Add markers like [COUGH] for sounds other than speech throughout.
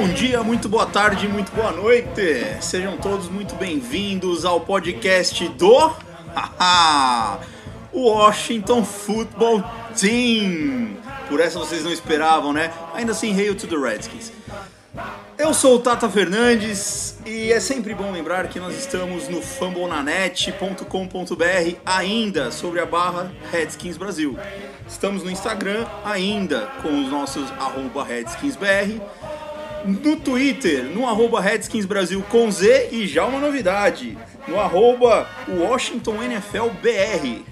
bom dia, muito boa tarde, muito boa noite. Sejam todos muito bem-vindos ao podcast do Washington Football Team. Por essa vocês não esperavam, né? Ainda assim, Hail to the Redskins. Eu sou o Tata Fernandes e é sempre bom lembrar que nós estamos no fambonanet.com.br ainda sobre a barra Redskins Brasil. Estamos no Instagram ainda com os nossos arroba RedskinsBR no Twitter, no arroba Redskins Brasil com Z e já uma novidade, no arroba Washington NFL BR.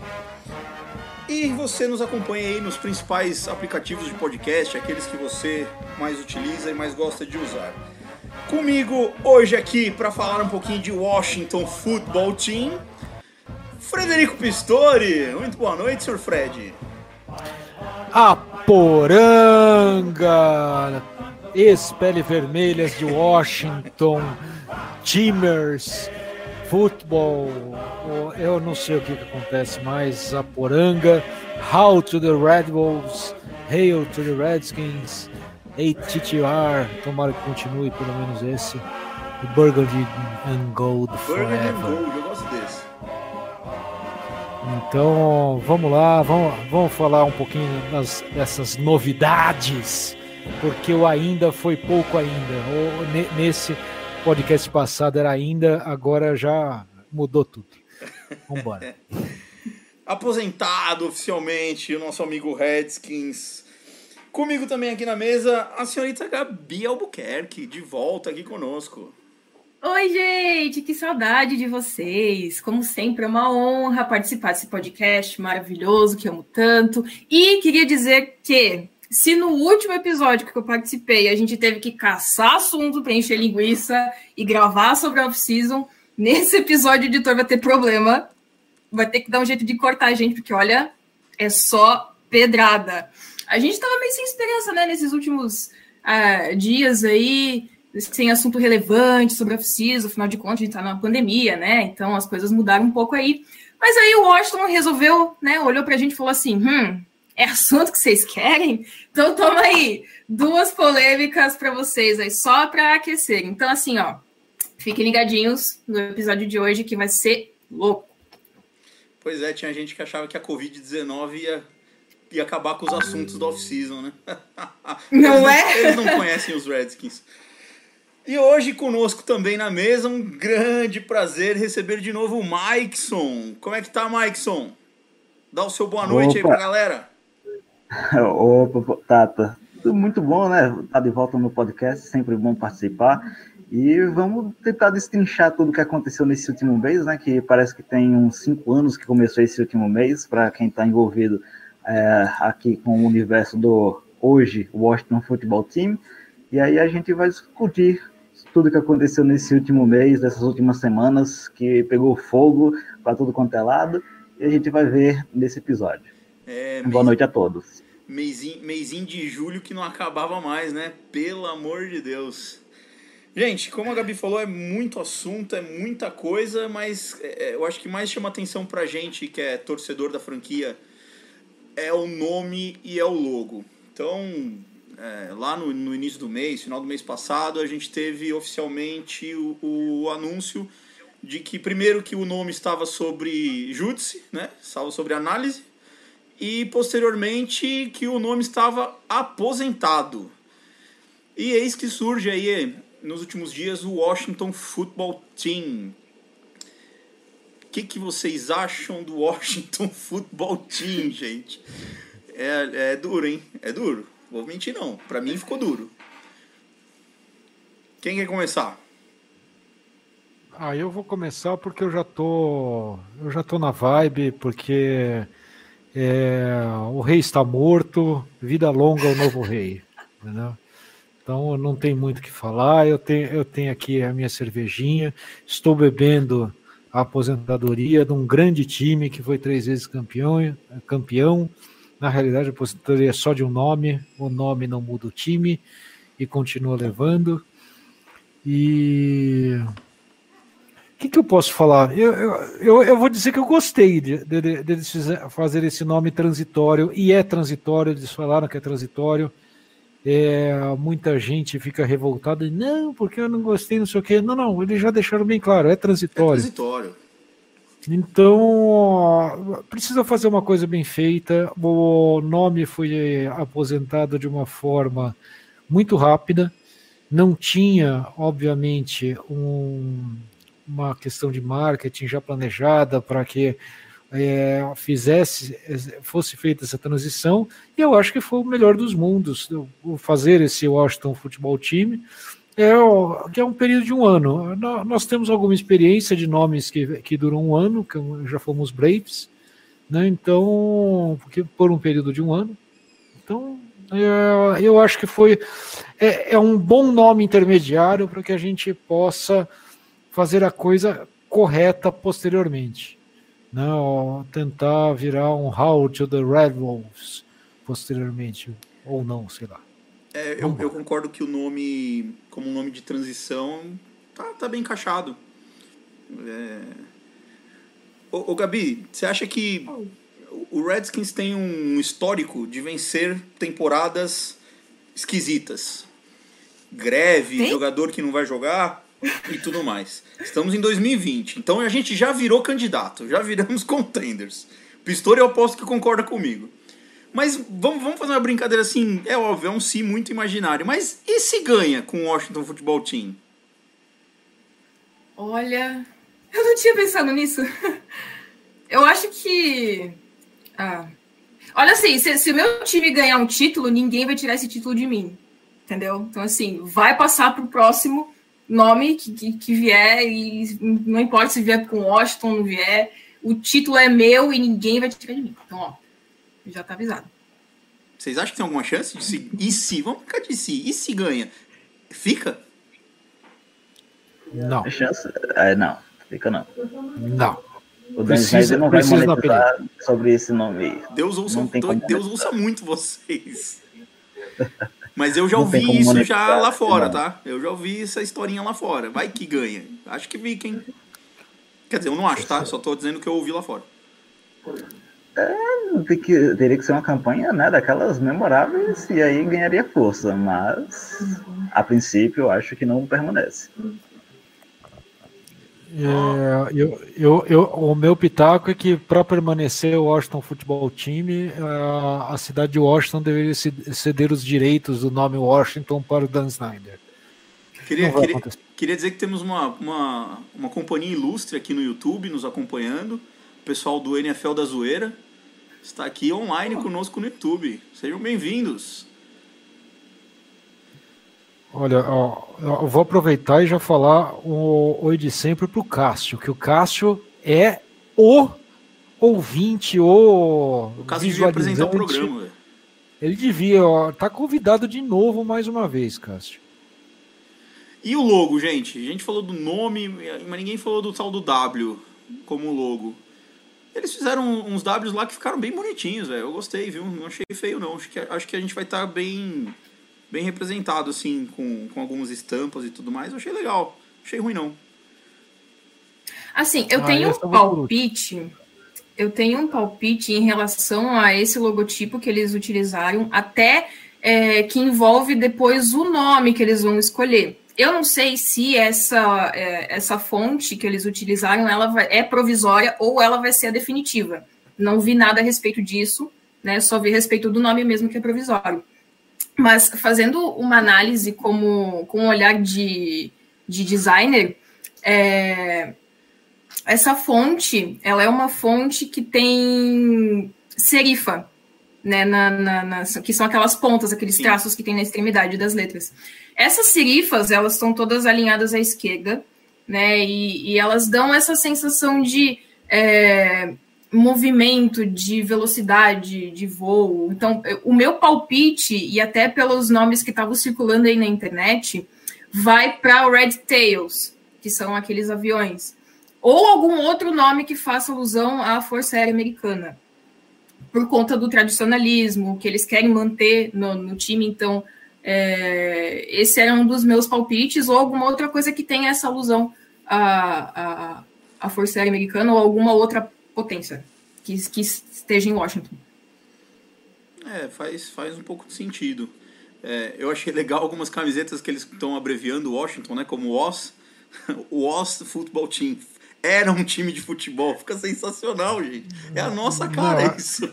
E você nos acompanha aí nos principais aplicativos de podcast, aqueles que você mais utiliza e mais gosta de usar. Comigo hoje aqui para falar um pouquinho de Washington Football Team, Frederico Pistori. Muito boa noite, senhor Fred. A Poranga, ex-pele vermelhas de Washington, Timers, futebol, eu não sei o que, que acontece mais, a Poranga, How to the Red Wolves, Hail to the Redskins, ATTR, tomara que continue pelo menos esse, e Burgundy and Gold and Forever. Gold, eu gosto desse. Então, vamos lá, vamos, vamos falar um pouquinho das, dessas novidades, porque o ainda foi pouco ainda. O- ne- nesse podcast passado era ainda, agora já mudou tudo. Vamos embora. [LAUGHS] aposentado oficialmente, o nosso amigo Redskins. Comigo também aqui na mesa, a senhorita Gabi Albuquerque, de volta aqui conosco. Oi, gente, que saudade de vocês. Como sempre, é uma honra participar desse podcast maravilhoso que amo tanto. E queria dizer que, se no último episódio que eu participei a gente teve que caçar assunto para encher linguiça e gravar sobre a off-season, nesse episódio o editor vai ter problema. Vai ter que dar um jeito de cortar a gente, porque olha, é só pedrada. A gente tava meio sem esperança, né, nesses últimos ah, dias aí sem assunto relevante sobre a off-season, afinal de contas a gente tá numa pandemia, né? Então as coisas mudaram um pouco aí. Mas aí o Washington resolveu, né? Olhou pra gente e falou assim: hum, é assunto que vocês querem? Então toma aí duas polêmicas para vocês aí, só para aquecer. Então, assim, ó, fiquem ligadinhos no episódio de hoje que vai ser louco. Pois é, tinha gente que achava que a Covid-19 ia, ia acabar com os assuntos da off-season, né? [LAUGHS] [LAUGHS] Não eles é? Eles não conhecem os Redskins. E hoje conosco também na mesa, um grande prazer receber de novo o Mikeson. Como é que tá, Mikeson? Dá o seu boa noite aí Opa. pra galera. [LAUGHS] Opa, Tata, tudo muito bom, né? Tá de volta no podcast, sempre bom participar. E vamos tentar destrinchar tudo que aconteceu nesse último mês, né? Que parece que tem uns cinco anos que começou esse último mês, para quem está envolvido é, aqui com o universo do hoje Washington Football Team. E aí a gente vai discutir tudo que aconteceu nesse último mês, dessas últimas semanas, que pegou fogo para tudo quanto é lado. E a gente vai ver nesse episódio. É, Boa noite a todos. Meizinho, de julho que não acabava mais, né? Pelo amor de Deus. Gente, como a Gabi falou, é muito assunto, é muita coisa, mas é, eu acho que mais chama atenção pra gente que é torcedor da franquia é o nome e é o logo. Então, é, lá no, no início do mês, final do mês passado, a gente teve oficialmente o, o anúncio de que, primeiro, que o nome estava sobre júdice, né? Estava sobre análise, e posteriormente que o nome estava aposentado. E eis que surge aí, nos últimos dias, o Washington Football Team. O que, que vocês acham do Washington [LAUGHS] Football Team, gente? É, é duro, hein? É duro. Vou mentir, não. Pra mim ficou duro. Quem quer começar? Ah, eu vou começar porque eu já tô, eu já tô na vibe, porque é, o rei está morto, vida longa ao novo rei. Então não tem muito o que falar. Eu tenho, eu tenho aqui a minha cervejinha, estou bebendo a aposentadoria de um grande time que foi três vezes campeão. campeão. Na realidade, a aposentadoria é só de um nome, o nome não muda o time e continua levando. E que, que, eu posso falar? Eu, eu, eu, vou dizer que eu gostei de, de, de, de fazer esse nome transitório, e é transitório, eles falaram que é transitório. É, muita gente fica revoltada, e, não, porque eu não gostei, não sei o quê. Não, não, eles já deixaram bem claro, é transitório. É transitório. Então, precisa fazer uma coisa bem feita. O nome foi aposentado de uma forma muito rápida. Não tinha, obviamente, um, uma questão de marketing já planejada para que é, fizesse, fosse feita essa transição, e eu acho que foi o melhor dos mundos, fazer esse Washington Futebol Time, é, que é um período de um ano. Nós temos alguma experiência de nomes que, que duram um ano, que já fomos Braves, né? então, porque por um período de um ano. Então, é, eu acho que foi é, é um bom nome intermediário para que a gente possa fazer a coisa correta posteriormente. Não, tentar virar um How to the Red Wolves posteriormente, ou não, sei lá. É, eu, eu, concordo que o nome, como um nome de transição, tá, tá bem encaixado. É... Ô, ô, Gabi, você acha que o Redskins tem um histórico de vencer temporadas esquisitas? Greve, jogador que não vai jogar e tudo mais. Estamos em 2020, então a gente já virou candidato, já viramos [LAUGHS] contenders. Pistori eu aposto que concorda comigo. Mas vamos, vamos fazer uma brincadeira assim, é óbvio, é um si muito imaginário. Mas e se ganha com o Washington Football Team? Olha, eu não tinha pensado nisso. [LAUGHS] Eu acho que. Ah. Olha assim, se, se o meu time ganhar um título, ninguém vai tirar esse título de mim. Entendeu? Então, assim, vai passar para o próximo nome que, que, que, vier, e não importa se vier com Washington, não vier, o título é meu e ninguém vai tirar de mim. Então, ó, já tá avisado. Vocês acham que tem alguma chance de se. E se? Vamos ficar de si. E se ganha? Fica? Não. Tem chance? É, não, fica não. Não. O Dan Snyder não vai monetizar sobre esse nome aí. Deus ouça, Deus ouça muito vocês. [LAUGHS] Mas eu já ouvi isso já lá fora, tá? Eu já ouvi essa historinha lá fora. Vai que ganha. Acho que vi hein? Quer dizer, eu não acho, tá? Só tô dizendo que eu ouvi lá fora. É, que, teria que ser uma campanha, né, daquelas memoráveis e aí ganharia força, mas a princípio eu acho que não permanece. É, eu, eu, eu, o meu pitaco é que para permanecer o Washington Futebol Time, a, a cidade de Washington deveria ceder os direitos do nome Washington para o Dan Snyder. Queria, queria, queria, dizer que temos uma, uma, uma companhia ilustre aqui no YouTube nos acompanhando, o pessoal do NFL da Zoeira está aqui online conosco no YouTube. Sejam bem-vindos. Olha, ó, eu vou aproveitar e já falar o oi de sempre para o Cássio, que o Cássio é o ouvinte, o. O Cássio devia apresentar o programa. Véio. Ele devia, ó, tá convidado de novo mais uma vez, Cássio. E o logo, gente? A gente falou do nome, mas ninguém falou do tal do W como logo. Eles fizeram uns Ws lá que ficaram bem bonitinhos, velho. Eu gostei, viu? Não achei feio, não. Acho que, acho que a gente vai estar tá bem bem representado, assim, com, com algumas estampas e tudo mais. Eu achei legal. Achei ruim, não. Assim, eu ah, tenho um palpite. Eu tenho um palpite em relação a esse logotipo que eles utilizaram, até é, que envolve depois o nome que eles vão escolher. Eu não sei se essa, é, essa fonte que eles utilizaram ela vai, é provisória ou ela vai ser a definitiva. Não vi nada a respeito disso, né? Só vi a respeito do nome mesmo que é provisório. Mas fazendo uma análise como, com um olhar de, de designer, é, essa fonte, ela é uma fonte que tem serifa, né, na, na, na, que são aquelas pontas, aqueles Sim. traços que tem na extremidade das letras. Essas serifas, elas estão todas alinhadas à esquerda, né, e, e elas dão essa sensação de é, movimento, de velocidade de voo. Então, o meu palpite, e até pelos nomes que estavam circulando aí na internet, vai para o Red Tails, que são aqueles aviões. Ou algum outro nome que faça alusão à Força Aérea Americana. Por conta do tradicionalismo, que eles querem manter no, no time. Então, é, esse era um dos meus palpites, ou alguma outra coisa que tenha essa alusão à, à, à Força Aérea Americana ou alguma outra potência que, que esteja em Washington. É, faz, faz um pouco de sentido. É, eu achei legal algumas camisetas que eles estão abreviando Washington, né? Como WOS. [LAUGHS] WOS Football Team. Era um time de futebol. Fica sensacional, gente. É a nossa cara Não, isso.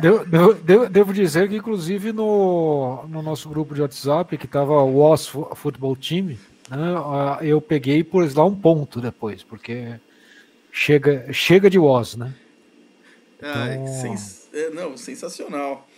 Devo, devo- dizer que, inclusive, no, no nosso grupo de WhatsApp, que estava o OS Futebol Time, né, eu peguei e pus lá um ponto depois, porque chega, chega de OS, né? Então- sens- é, não, sensacional.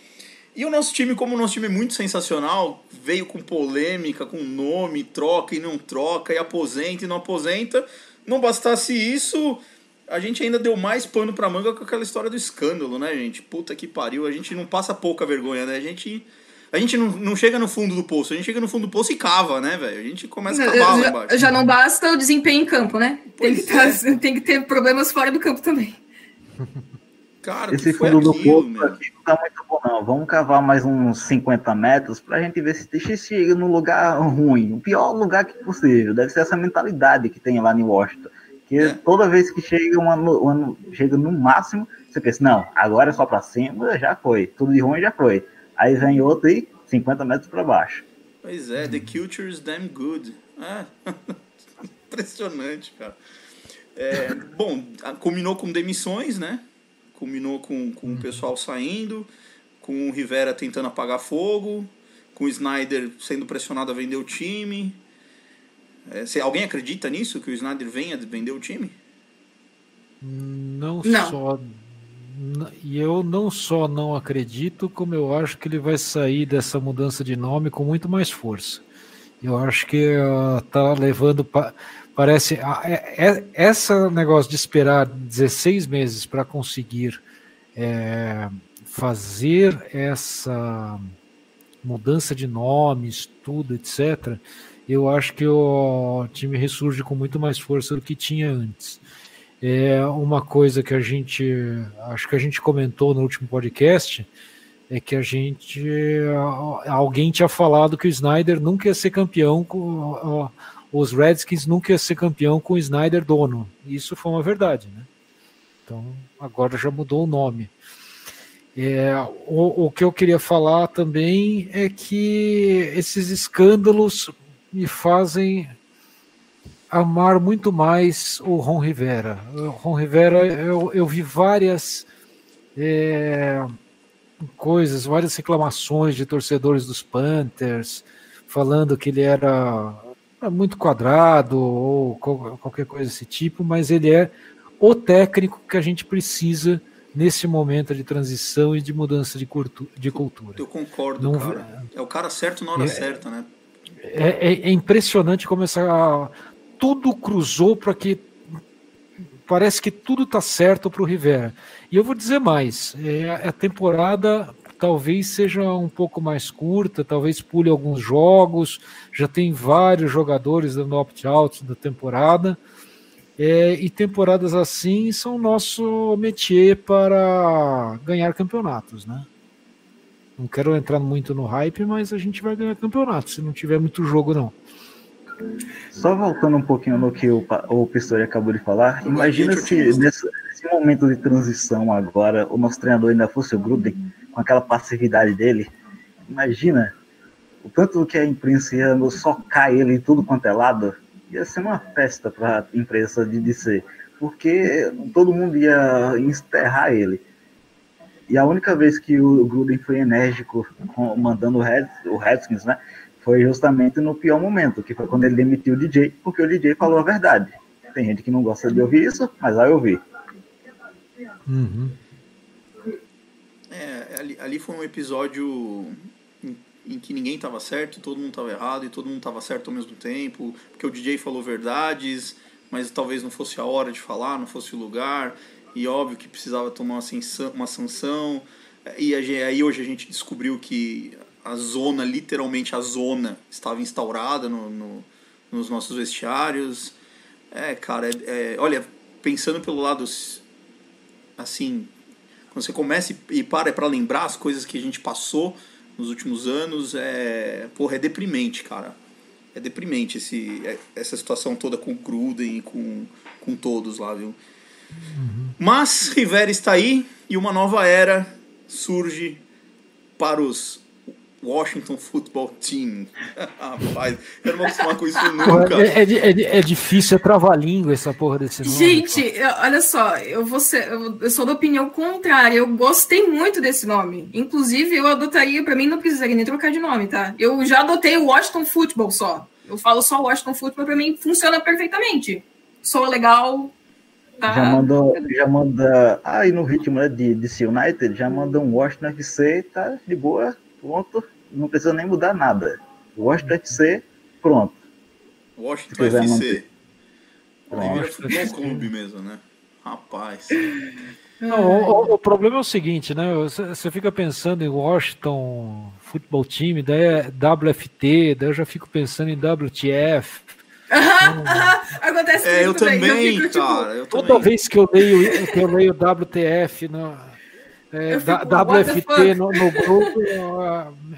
E o nosso time, como o nosso time é muito sensacional, veio com polêmica, com nome, troca e não troca, e aposenta e não aposenta. Não bastasse isso, a gente ainda deu mais pano pra manga com aquela história do escândalo, né, gente? Puta que pariu, a gente não passa pouca vergonha, né? A gente, a gente não, não chega no fundo do poço, a gente chega no fundo do poço e cava, né, velho? A gente começa a cavar lá Já, embaixo. já não basta o desempenho em campo, né? Tem que, tá- tem que ter problemas fora do campo também. Cara, o Esse que foi fundo do poço meu? aqui não tá muito bom, não. Vamos cavar mais uns 50 metros pra gente ver se se chega no lugar ruim. O pior lugar que possível. Deve ser essa mentalidade que tem lá em Washington. Que É. toda vez que chega, um ano, um ano- chega no máximo, você pensa, não, agora é só pra cima, já foi. Tudo de ruim já foi. Aí vem outro e 50 metros pra baixo. Pois é, the culture is damn good. É. [LAUGHS] Impressionante, cara. É, bom, culminou com demissões, né? Culminou com, com o pessoal saindo, com o Rivera tentando apagar fogo, com o Snyder sendo pressionado a vender o time. É, se alguém acredita nisso, que o Snyder venha vender o time? Não, Não. só. E eu não só não acredito, como eu acho que ele vai sair dessa mudança de nome com muito mais força. Eu acho que ah, tá levando. pa- Parece. ah, é- é- essa negócio de esperar 16 meses para conseguir é, fazer essa mudança de nomes, tudo, etc. Eu acho que o time ressurge com muito mais força do que tinha antes. É uma coisa que a gente, acho que a gente comentou no último podcast, é que a gente, alguém tinha falado que o Snyder nunca ia ser campeão com, os Redskins nunca ia ser campeão com o Snyder dono. Isso foi uma verdade, né? Então agora já mudou o nome. É, o, o que eu queria falar também é que esses escândalos me fazem amar muito mais o Ron Rivera. O Ron Rivera, eu, eu vi várias é, coisas, várias reclamações de torcedores dos Panthers, falando que ele era muito quadrado ou qual- qualquer coisa desse tipo, mas ele é o técnico que a gente precisa nesse momento de transição e de mudança de, cultu- de cultura. Eu concordo, Não- cara. É o cara certo na hora É- certa, né? É, é- é impressionante como essa tudo cruzou para que parece que tudo está certo para o Rivera. E eu vou dizer mais: é, a temporada talvez seja um pouco mais curta, talvez pule alguns jogos. Já tem vários jogadores dando opt-out da temporada. É, e temporadas assim são nosso métier para ganhar campeonatos, né? Não quero entrar muito no hype, mas a gente vai ganhar campeonato se não tiver muito jogo, não. Só voltando um pouquinho no que o, o Pistori acabou de falar, imagina se nesse, nesse momento de transição agora o nosso treinador ainda fosse o Gruden, com aquela passividade dele. Imagina o tanto que a imprensa ia socar ele em tudo quanto é lado. Ia ser uma festa para a imprensa de dizer, porque todo mundo ia enterrar ele. E a única vez que o Gruden foi enérgico mandando o, Red, o Redskins, né? Foi justamente no pior momento, que foi quando ele demitiu o DJ, porque o DJ falou a verdade. Tem gente que não gosta de ouvir isso, mas vai ouvir. Uhum. É, ali, ali foi um episódio em, em que ninguém estava certo, todo mundo estava errado e todo mundo estava certo ao mesmo tempo, porque o DJ falou verdades, mas talvez não fosse a hora de falar, não fosse o lugar. e óbvio que precisava tomar uma, sanção, uma sanção. E aí hoje a gente descobriu que a zona, literalmente a zona, estava instaurada no, no nos nossos vestiários. É, cara, é, é, olha, pensando pelo lado assim, quando você começa e para para lembrar as coisas que a gente passou nos últimos anos, é, porra, é deprimente, cara. É deprimente esse, é, essa situação toda com o Gruden e com, com todos lá, viu? Uhum. Mas Rivera está aí e uma nova era surge para os Washington Football Team. [LAUGHS] Rapaz, eu não vou acostumar com isso nunca. É, é, é, é difícil, é trava-língua essa porra desse nome. Gente, eu, olha só, eu, vou ser, eu, eu, sou da opinião contrária. Eu gostei muito desse nome. Inclusive, eu adotaria, para mim, não precisaria nem trocar de nome, tá? Eu já adotei o Washington Football só. Eu falo só Washington Football, para mim funciona perfeitamente. Sou legal, Tá. Já mandou, já manda. Aí ah, no ritmo né, de DC United, já manda um Washington FC, tá de boa, pronto, não precisa nem mudar nada. Washington FC, pronto. Washington FC. Pronto. Futebol clube mesmo, né? Rapaz. Não, o, o, problema é o seguinte, né? Você fica pensando em Washington Futebol Time, daí é WFT, daí eu já fico pensando em WTF. [LAUGHS] Acontece é, eu também, eu fico, tipo, cara. Eu toda também. vez que eu leio, que eu leio WTF é, WFT no, no, grupo.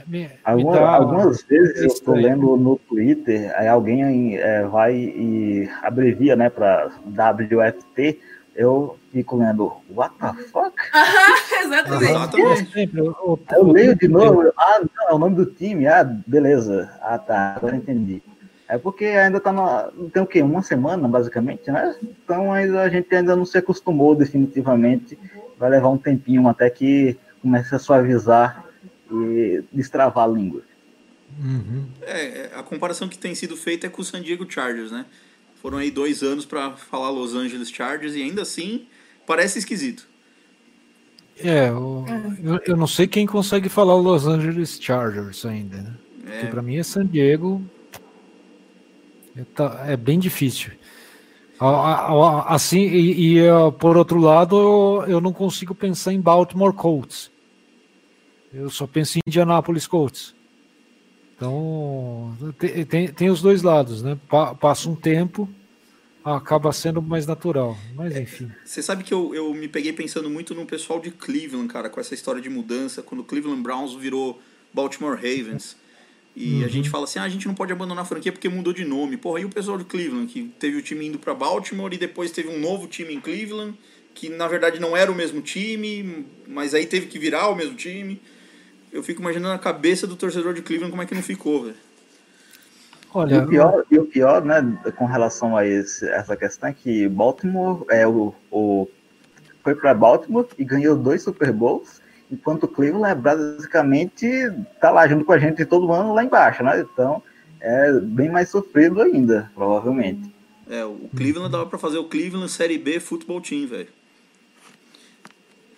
Me, Alguma, me algumas vezes eu estou lendo no Twitter, aí alguém é, vai e abrevia né, para WFT, eu fico lendo, what the fuck? [LAUGHS] exatamente. exatamente. Eu, eu leio de novo, ah, não, é o nome do time, ah, beleza, ah tá, agora entendi. É porque ainda tá no, tem o quê? Uma semana, basicamente, né? Então ainda a gente ainda não se acostumou definitivamente vai levar um tempinho até que comece a suavizar e destravar a língua. Uhum. É, a comparação que tem sido feita é com o San Diego Chargers, né? Foram aí dois anos para falar Los Angeles Chargers e ainda assim parece esquisito. É, eu, eu, eu não sei quem consegue falar Los Angeles Chargers ainda, né? É. Porque pra mim é San Diego. É, tá, é bem difícil. Assim, e, e por outro lado, eu não consigo pensar em Baltimore Colts. Eu só penso em Indianapolis Colts. Então, tem, tem, tem os dois lados, né? Passa um tempo, acaba sendo mais natural. Mas enfim. Você sabe que eu, eu me peguei pensando muito no pessoal de Cleveland, cara, com essa história de mudança, quando o Cleveland Browns virou Baltimore Ravens. E uhum. a gente fala assim, ah, a gente não pode abandonar a franquia porque mudou de nome. Porra, e o pessoal de Cleveland, que teve o time indo para Baltimore e depois teve um novo time em Cleveland, que na verdade não era o mesmo time, mas aí teve que virar o mesmo time. Eu fico imaginando a cabeça do torcedor de Cleveland como é que não ficou, velho. Olha, e o pior, e o pior, né, com relação a esse, essa questão é que Baltimore é o, o foi para Baltimore e ganhou dois Super Bowls enquanto o Cleveland é basicamente tá lá junto com a gente todo ano lá embaixo, né? Então é bem mais sofrido ainda, provavelmente. É, o Cleveland dava para fazer o Cleveland Série B Futebol Team, velho.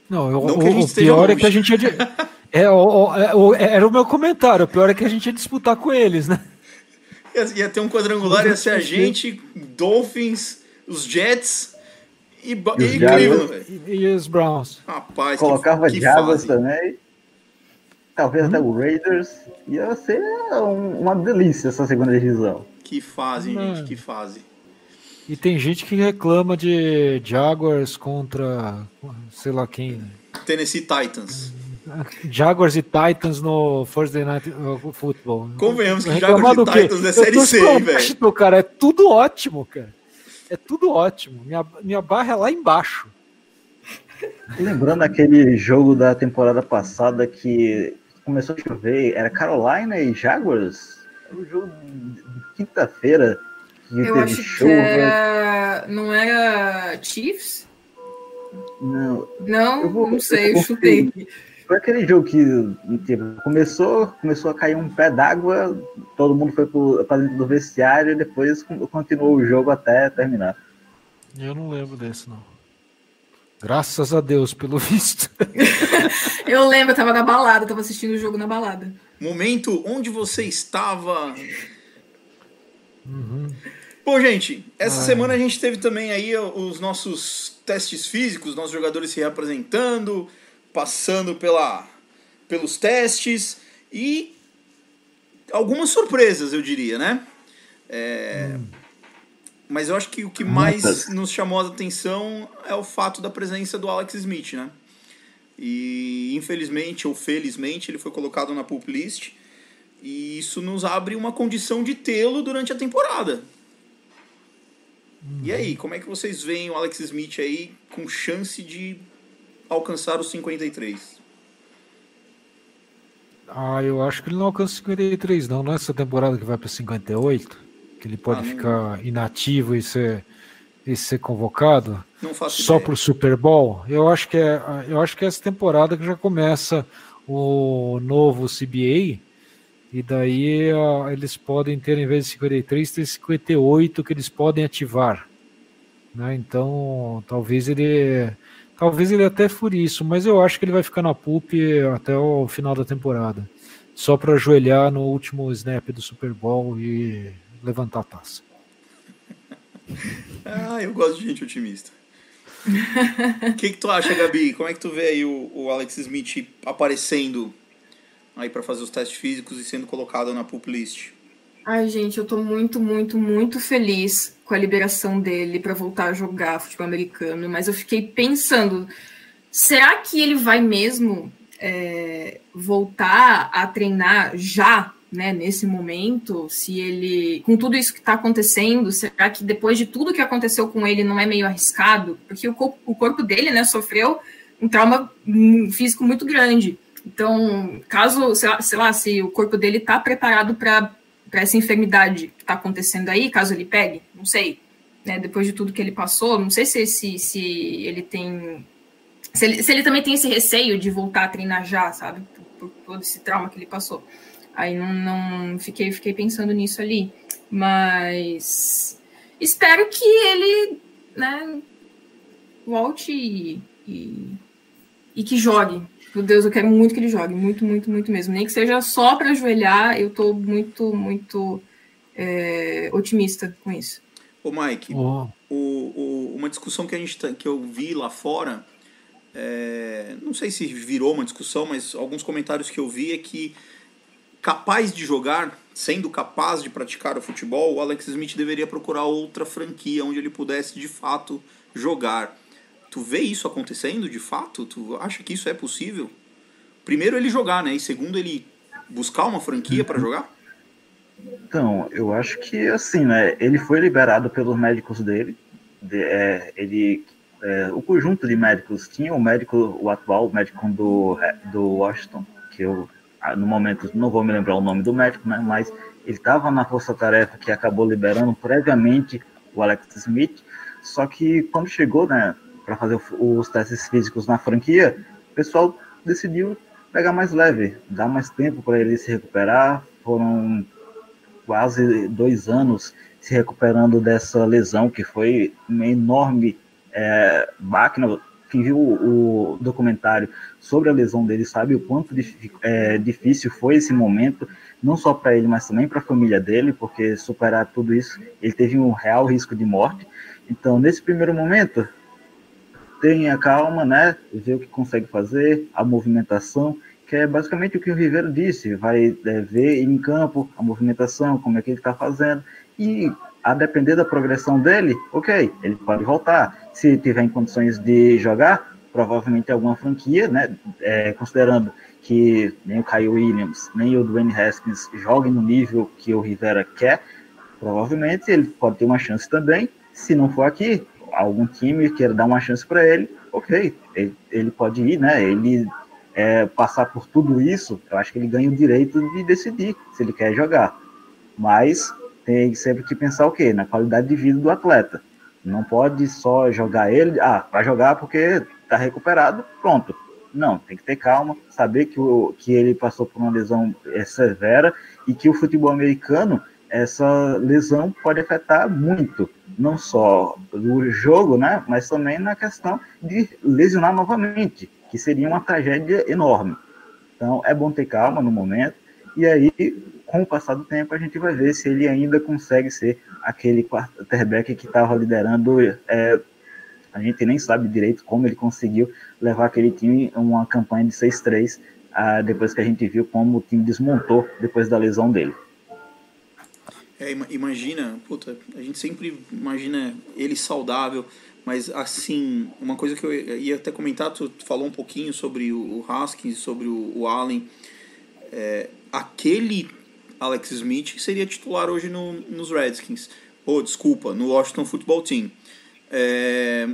Não, eu, Não o, o pior longe. é que a gente ia de... [LAUGHS] é, o, é, o, era o meu comentário. O pior é que a gente ia disputar com eles, né? Ia, ia ter um quadrangular, ia ser a gente, Dolphins, os Jets e, e, e Cleveland, e, e, os Browns. Rapaz, Colocava que, que Jaguars também. Talvez hum. até o Raiders. Ia ser um, uma delícia essa segunda divisão. Que fase, Mano. gente, que fase. E tem gente que reclama de Jaguars contra sei lá quem. Né? Tennessee Titans. Jaguars e Titans no Thursday Night Football. Convenhamos que Jaguars e Titans é Série C, velho. cara, é tudo ótimo, cara é tudo ótimo. Minha, minha barra é lá embaixo. Lembrando aquele jogo da temporada passada que começou a chover, era Carolina e Jaguars? Era um jogo de quinta-feira que Eu teve acho chuva. Que era... Não era Chiefs? Não. Não, vou, não sei, eu, eu chutei. Foi aquele jogo que tipo, começou, começou a cair um pé d'água, todo mundo foi para dentro do vestiário e depois continuou o jogo até terminar. Eu não lembro desse, não. Graças a Deus, pelo [LAUGHS] visto. [LAUGHS] eu lembro, eu tava na balada, tava assistindo o jogo na balada. Momento onde você estava. Uhum. Bom, gente, essa semana a gente teve também aí os nossos testes físicos, nossos jogadores se reapresentando, passando pela, pelos testes e algumas surpresas, eu diria, né? É, Mas eu acho que o que mais Muitas. nos chamou a atenção é o fato da presença do Alex Smith, né? E infelizmente ou felizmente ele foi colocado na pulp list e isso nos abre uma condição de tê-lo durante a temporada. E aí, como é que vocês veem o Alex Smith aí com chance de alcançar os 53? Ah, eu acho que ele não alcança 53, não. Não é essa temporada que vai para 58, que ele pode Ah, ficar inativo e ser, e ser convocado Não faço só para o Super Bowl. Eu acho que é, eu acho que é essa temporada que já começa o novo CBA e daí eles podem ter em vez de 53 ter 58 que eles podem ativar, né? Então talvez ele Talvez ele até fure isso, mas eu acho que ele vai ficar na pulp até o final da temporada. Só para ajoelhar no último snap do Super Bowl e levantar a taça. [LAUGHS] Ah, eu gosto de gente otimista. O que, que tu acha, Gabi? Como é que tu vê aí o, o Alex Smith aparecendo aí para fazer os testes físicos e sendo colocado na pulp list? Ai, gente, eu tô muito, muito, muito feliz com a liberação dele para voltar a jogar futebol americano, mas eu fiquei pensando, será que ele vai mesmo é, voltar a treinar já, né, nesse momento? Se ele, com tudo isso que está acontecendo, será que depois de tudo que aconteceu com ele não é meio arriscado? Porque o corpo, o corpo dele, né, sofreu um trauma físico muito grande. Então, caso, sei lá, sei lá se o corpo dele está preparado para para essa enfermidade que está acontecendo aí, caso ele pegue, não sei, né, depois de tudo que ele passou, não sei se, se, se ele tem. Se ele, se ele também tem esse receio de voltar a treinar já, sabe? Por, por todo esse trauma que ele passou. Aí não, não fiquei, fiquei pensando nisso ali. Mas espero que ele né, volte e, e, e que jogue. Meu Deus, eu quero muito que ele jogue, muito, muito, muito mesmo. Nem que seja só para ajoelhar, eu tô muito, muito é, otimista com isso. Ô, Mike, Oh, o, o- uma discussão que a gente tá- que eu vi lá fora, é, não sei se virou uma discussão, mas alguns comentários que eu vi é que capaz de jogar, sendo capaz de praticar o futebol, o Alex Smith deveria procurar outra franquia onde ele pudesse de fato jogar. Tu vê isso acontecendo de fato? Tu acha que isso é possível? Primeiro ele jogar, né? E segundo ele buscar uma franquia para jogar? Então, eu acho que assim, né? Ele foi liberado pelos médicos dele. de- é, ele, é, o conjunto de médicos tinha o médico, o atual médico do, é, do Washington, que eu ah, no momento não vou me lembrar o nome do médico, né? Mas ele estava na força-tarefa que acabou liberando previamente o Alex Smith. Só que quando chegou, né, para fazer os testes físicos na franquia, o pessoal decidiu pegar mais leve, dar mais tempo para ele se recuperar. Foram quase dois anos se recuperando dessa lesão, que foi uma enorme é, máquina. Quem viu o, documentário sobre a lesão dele sabe o quanto é, difícil foi esse momento, não só para ele, mas também para a família dele, porque superar tudo isso, ele teve um real risco de morte. Então, nesse primeiro momento, tenha calma, né? Ver o que consegue fazer, a movimentação, que é basicamente o que o Ribeiro disse, vai é, ver em campo a movimentação, como é que ele está fazendo, e a depender da progressão dele, ok, ele pode voltar. Se tiver em condições de jogar, provavelmente alguma franquia, né? É, considerando que nem o Kyle Williams, nem o Dwayne Haskins joguem no nível que o Rivera quer, provavelmente ele pode ter uma chance também. Se não for aqui, algum time queira dar uma chance para ele, ok, ele, ele pode ir, né? Ele é, passar por tudo isso, eu acho que ele ganha o direito de decidir se ele quer jogar. Mas tem sempre que pensar o quê? Na qualidade de vida do atleta. Não pode só jogar ele, ah, vai jogar porque tá recuperado, pronto. Não, tem que ter calma, saber que, o, que ele passou por uma lesão é, severa e que o futebol americano, essa lesão pode afetar muito, não só o jogo, né, mas também na questão de lesionar novamente, que seria uma tragédia enorme. Então é bom ter calma no momento, e aí com o passar do tempo, a gente vai ver se ele ainda consegue ser aquele quarterback que estava liderando. É, a gente nem sabe direito como ele conseguiu levar aquele time a uma campanha de 6-3, ah, depois que a gente viu como o time desmontou depois da lesão dele. É, imagina, puta, a gente sempre imagina ele saudável, mas assim, uma coisa que eu ia até comentar, tu falou um pouquinho sobre o Haskins, sobre o, Allen. É, aquele Alex Smith seria titular hoje no, nos Redskins. Ou, oh, desculpa, no Washington Football Team. É...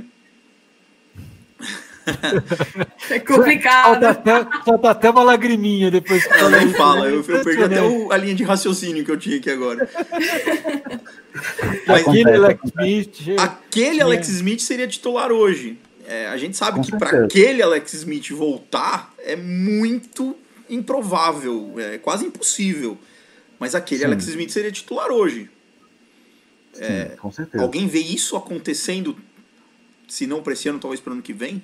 [LAUGHS] é complicado. Falta até, falta até uma lagriminha depois que Ela nem fala, eu, eu perdi até o, a linha de raciocínio que eu tinha aqui agora. Mas, [LAUGHS] aquele Alex Smith. Aquele Alex Smith seria titular hoje. É, a gente sabe Com que para aquele Alex Smith voltar é muito improvável, é quase impossível. Mas aquele Sim. Alex Smith seria titular hoje. Sim, é, com certeza. Alguém vê isso acontecendo, se não para esse ano, talvez para o ano que vem?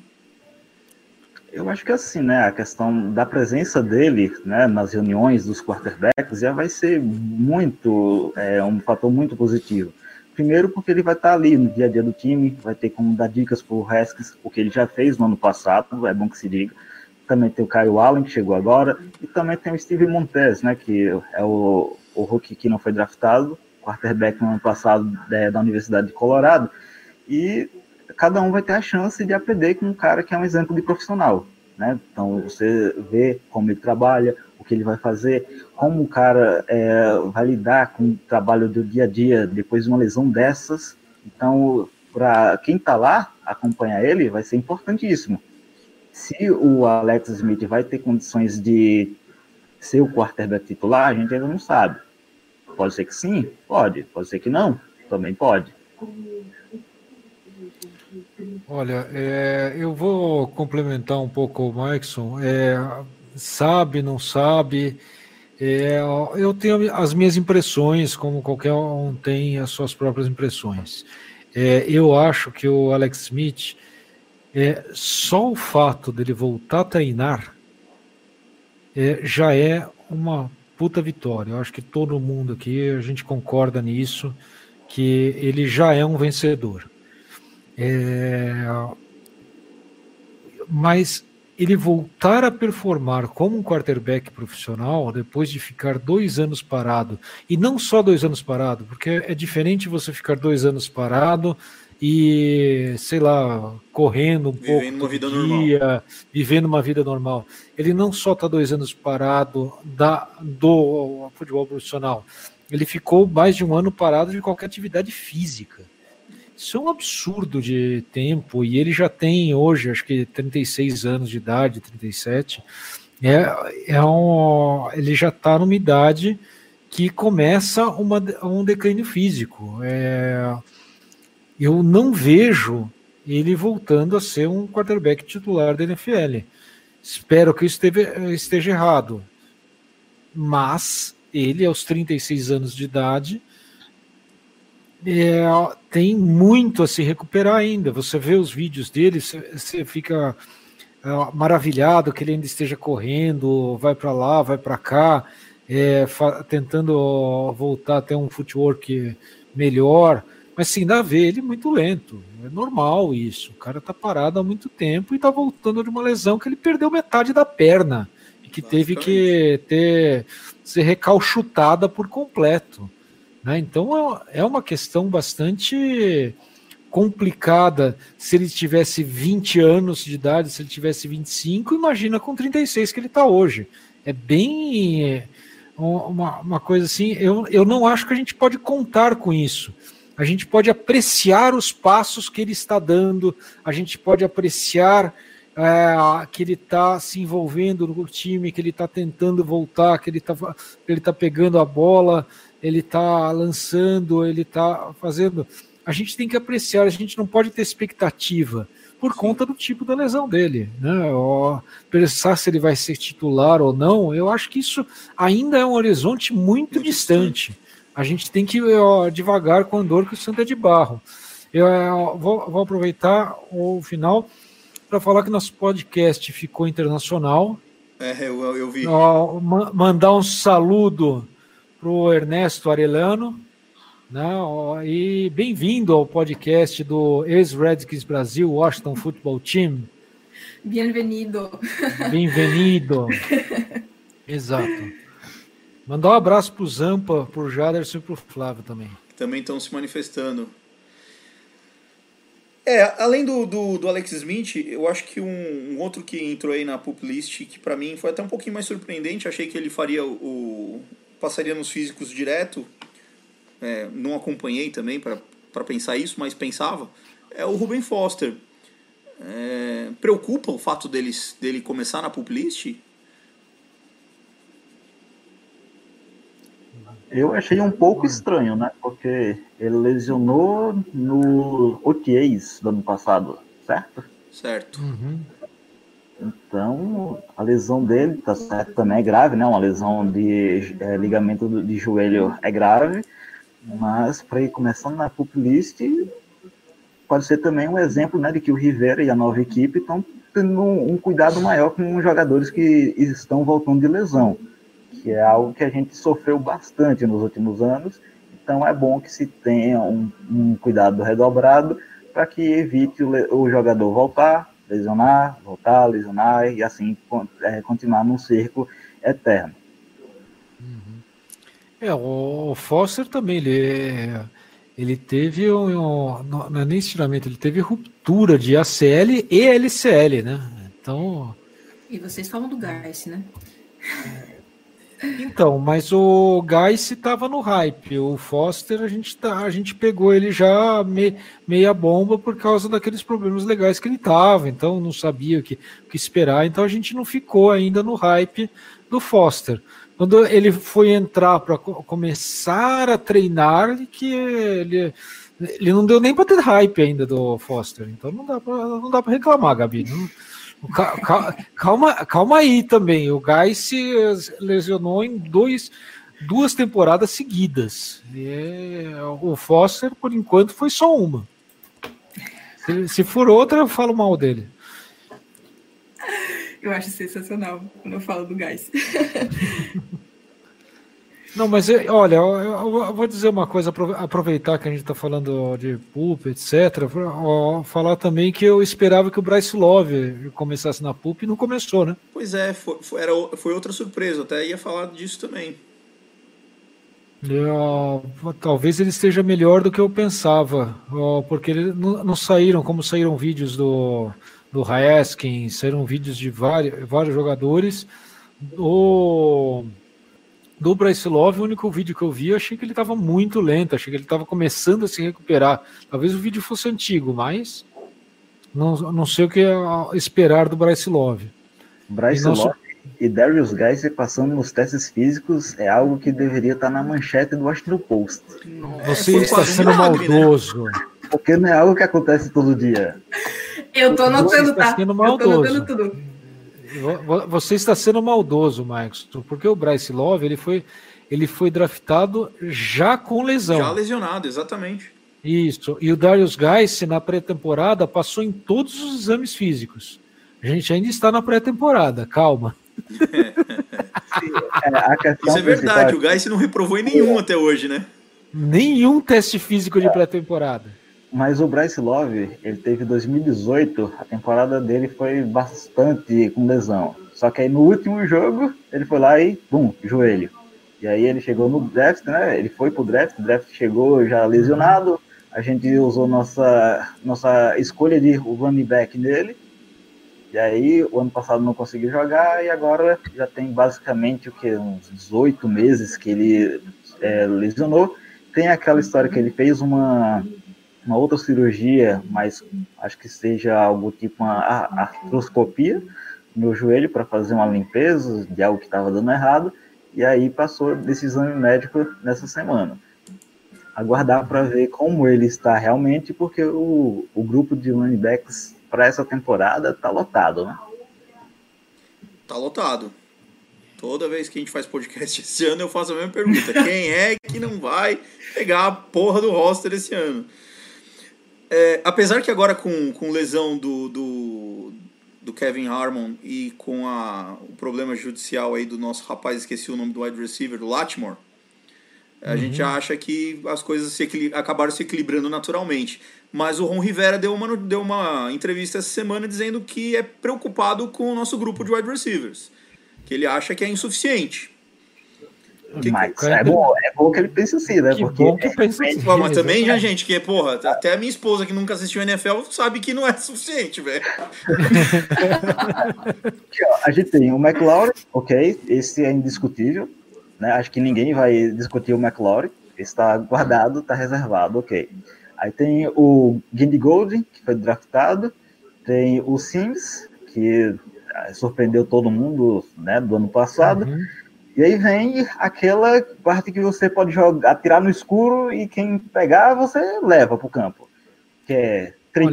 Eu acho que assim, né, a questão da presença dele, né, nas reuniões dos quarterbacks já vai ser muito, é, um fator muito positivo. Primeiro porque ele vai estar ali no dia a dia do time, vai ter como dar dicas para o Haskins, o que ele já fez no ano passado, é bom que se diga. Também tem o Kyle Allen, que chegou agora, e também tem o Steve Montez, né, que é o, o rookie que não foi draftado, quarterback no ano passado da, da Universidade de Colorado, e cada um vai ter a chance de aprender com um cara que é um exemplo de profissional. Né? Então você vê como ele trabalha, o que ele vai fazer, como o cara é, vai lidar com o trabalho do dia a dia depois de uma lesão dessas. Então, para quem está lá acompanhar ele, vai ser importantíssimo. Se o Alex Smith vai ter condições de ser o quarterback titular, a gente ainda não sabe. Pode ser que sim, pode. Pode ser que não, também pode. Olha, é, eu vou complementar um pouco o Maikson. É, sabe, não sabe. É, eu tenho as minhas impressões, como qualquer um tem as suas próprias impressões. É, eu acho que o Alex Smith, é, só o fato dele voltar a treinar é, já é uma puta vitória. Eu acho que todo mundo aqui, a gente concorda nisso, que ele já é um vencedor. É... Mas ele voltar a performar como um quarterback profissional depois de ficar dois anos parado, e não só dois anos parado, porque é diferente você ficar dois anos parado e, sei lá, correndo um vivendo pouco dia, normal. vivendo uma vida normal. Ele não só está dois anos parado da, do futebol profissional, ele ficou mais de um ano parado de qualquer atividade física. Isso é um absurdo de tempo, e ele já tem hoje, acho que 36 anos de idade, 37. É, é um, ele já está numa idade que começa uma, um declínio físico. É, eu não vejo ele voltando a ser um quarterback titular da NFL. Espero que esteja, esteja errado. Mas ele, aos 36 anos de idade, é, tem muito a se recuperar ainda. Você vê os vídeos dele, você, fica é, maravilhado que ele ainda esteja correndo, vai para lá, vai para cá, é, tentando voltar até um footwork melhor. Mas sim, dá a ver ele muito lento. É normal isso. O cara tá parado há muito tempo e tá voltando de uma lesão que ele perdeu metade da perna e que teve que ter ser recalchutada por completo. Né? Então é, é uma questão bastante complicada se ele tivesse 20 anos de idade, se ele tivesse 25, imagina com 36 que ele está hoje. É bem é, uma, uma coisa assim, eu, eu não acho que a gente pode contar com isso. A gente pode apreciar os passos que ele está dando, a gente pode apreciar é, que ele está se envolvendo no time, que ele está tentando voltar, que ele está ele tá pegando a bola, ele está lançando, ele está fazendo. A gente tem que apreciar, a gente não pode ter expectativa por conta do tipo da lesão dele, né? Pensar se ele vai ser titular ou não, eu acho que isso ainda é um horizonte muito, distante. A gente tem que ó, devagar com a dor que o Santo é de barro. Eu ó, vou, vou aproveitar o final para falar que nosso podcast ficou internacional. É, eu, eu vi. Ó, mandar um saludo para o Ernesto Arellano. Né? E bem-vindo ao podcast do ex-Redskins Brasil Washington Football Team. Bem-vindo. Bem-vindo. [LAUGHS] Exato. Mandar um abraço para o Zampa, para o Jaderson e para o Flávio também. Também estão se manifestando. É, além do, do, do, Alex Smith, eu acho que um, um, outro que entrou aí na pup list, que para mim foi até um pouquinho mais surpreendente, achei que ele faria o. passaria nos físicos direto. É, não acompanhei também para pensar isso, mas pensava. É o Ruben Foster. É, preocupa o fato deles, dele começar na pup list? Eu achei um pouco estranho, né? Porque ele lesionou no OTAs do ano passado, certo? Certo. Uhum. Então, a lesão dele, tá certo, também é grave, né? Uma lesão de é, ligamento de joelho é grave, mas para ir começando na pup list, pode ser também um exemplo né, de que o Rivera e a nova equipe estão tendo um, um cuidado maior com os jogadores que estão voltando de lesão que é algo que a gente sofreu bastante nos últimos anos. Então é bom que se tenha um, um cuidado redobrado para que evite o, o, jogador voltar, lesionar, voltar, lesionar e assim é, continuar num círculo eterno. Uhum. É, o Foster também, ele, ele teve um, não é nem estiramento, ele teve ruptura de ACL e LCL, né? Então. E vocês falam do Gás, né? [LAUGHS] Então, mas o Geiss estava no hype. O Foster, a gente, tá, a gente pegou ele já me, meia bomba por causa daqueles problemas legais que ele tava. Então, não sabia o que, o que esperar. Então, a gente não ficou ainda no hype do Foster. Quando ele foi entrar para começar a treinar, que ele, ele não deu nem para ter hype ainda do Foster. Então, não dá para reclamar, Gabi. Não, Calma, calma aí também. O Guy se lesionou em dois, duas temporadas seguidas. E o Foster, por enquanto, foi só uma. Se, se for outra, eu falo mal dele. Eu acho sensacional quando eu falo do Gás. [LAUGHS] Não, mas olha, eu, eu, vou dizer uma coisa, aproveitar que a gente está falando de PUP, etc. Falar também que eu esperava que o Bryce Love começasse na PUP e não começou, né? Pois é, foi, foi, era, foi outra surpresa, eu até ia falar disso também. Eu, talvez ele esteja melhor do que eu pensava, porque eles não, não saíram, como saíram vídeos do, do Haskins, saíram vídeos de vários, vários jogadores. Do Bryce Love, o único vídeo que eu vi, eu achei que ele estava muito lento, achei que ele estava começando a se recuperar. Talvez o vídeo fosse antigo, mas não, não sei o que esperar do Bryce Love. Bryce e Love e Darius Geis passando nos testes físicos é algo que deveria estar na manchete do Washington Post. Você é, está sendo um maldoso. Né? Porque não é algo que acontece todo dia. Eu tô notando, tá? Eu tô notando tudo. Você está sendo maldoso, Marcos, porque o Bryce Love ele foi, ele foi draftado já com lesão. Já lesionado, exatamente. Isso. E o Darius Geis, na pré-temporada, passou em todos os exames físicos. A gente ainda está na pré-temporada, calma. [LAUGHS] É, Isso é verdade, o Geis não reprovou em nenhum até hoje, né? Nenhum teste físico de pré-temporada. Mas o Bryce Love, ele teve 2018, a temporada dele foi bastante com lesão. Só que aí no último jogo, ele foi lá e, bum, joelho. E aí ele chegou no draft, né? Ele foi pro draft, o draft chegou já lesionado. A gente usou nossa, nossa escolha de running back nele. E aí, o ano passado não conseguiu jogar e agora já tem basicamente o que uns 18 meses que ele é, lesionou. Tem aquela história que ele fez uma uma outra cirurgia, mas acho que seja algo tipo uma artroscopia no joelho para fazer uma limpeza de algo que estava dando errado, e aí passou desse exame médico nessa semana. Aguardar para ver como ele está realmente, porque o, o grupo de running para essa temporada está lotado, né? Tá lotado. Toda vez que a gente faz podcast [LAUGHS] esse ano, eu faço a mesma pergunta: quem é que não vai pegar a porra do roster esse ano? É, apesar que agora com, com lesão do, do, do, Kevin Harmon e com a, o problema judicial aí do nosso rapaz, esqueci o nome do wide receiver, do Lattimore, A gente acha que as coisas se acabaram se equilibrando naturalmente. Mas o Ron Rivera deu uma, deu uma entrevista essa semana dizendo que é preocupado com o nosso grupo de wide receivers. Que ele acha que é insuficiente. Que- Mas que- é bom, é bom que ele pense assim, né? Que Porque bom que pensa assim. Pô, mas também, já, gente, que, porra, até a minha esposa que nunca assistiu NFL sabe que não é [LAUGHS] suficiente, velho. A gente tem o McLaurin, ok, esse é indiscutível, né? Acho que ninguém vai discutir o McLaurin, está guardado, está reservado, ok. Aí tem o Guindy Golden, que foi draftado, tem o Sims, que ah, surpreendeu todo mundo, né, do ano passado, Uhum. E aí vem aquela parte que você pode jogar, atirar no escuro e quem pegar você leva pro campo, que é Trey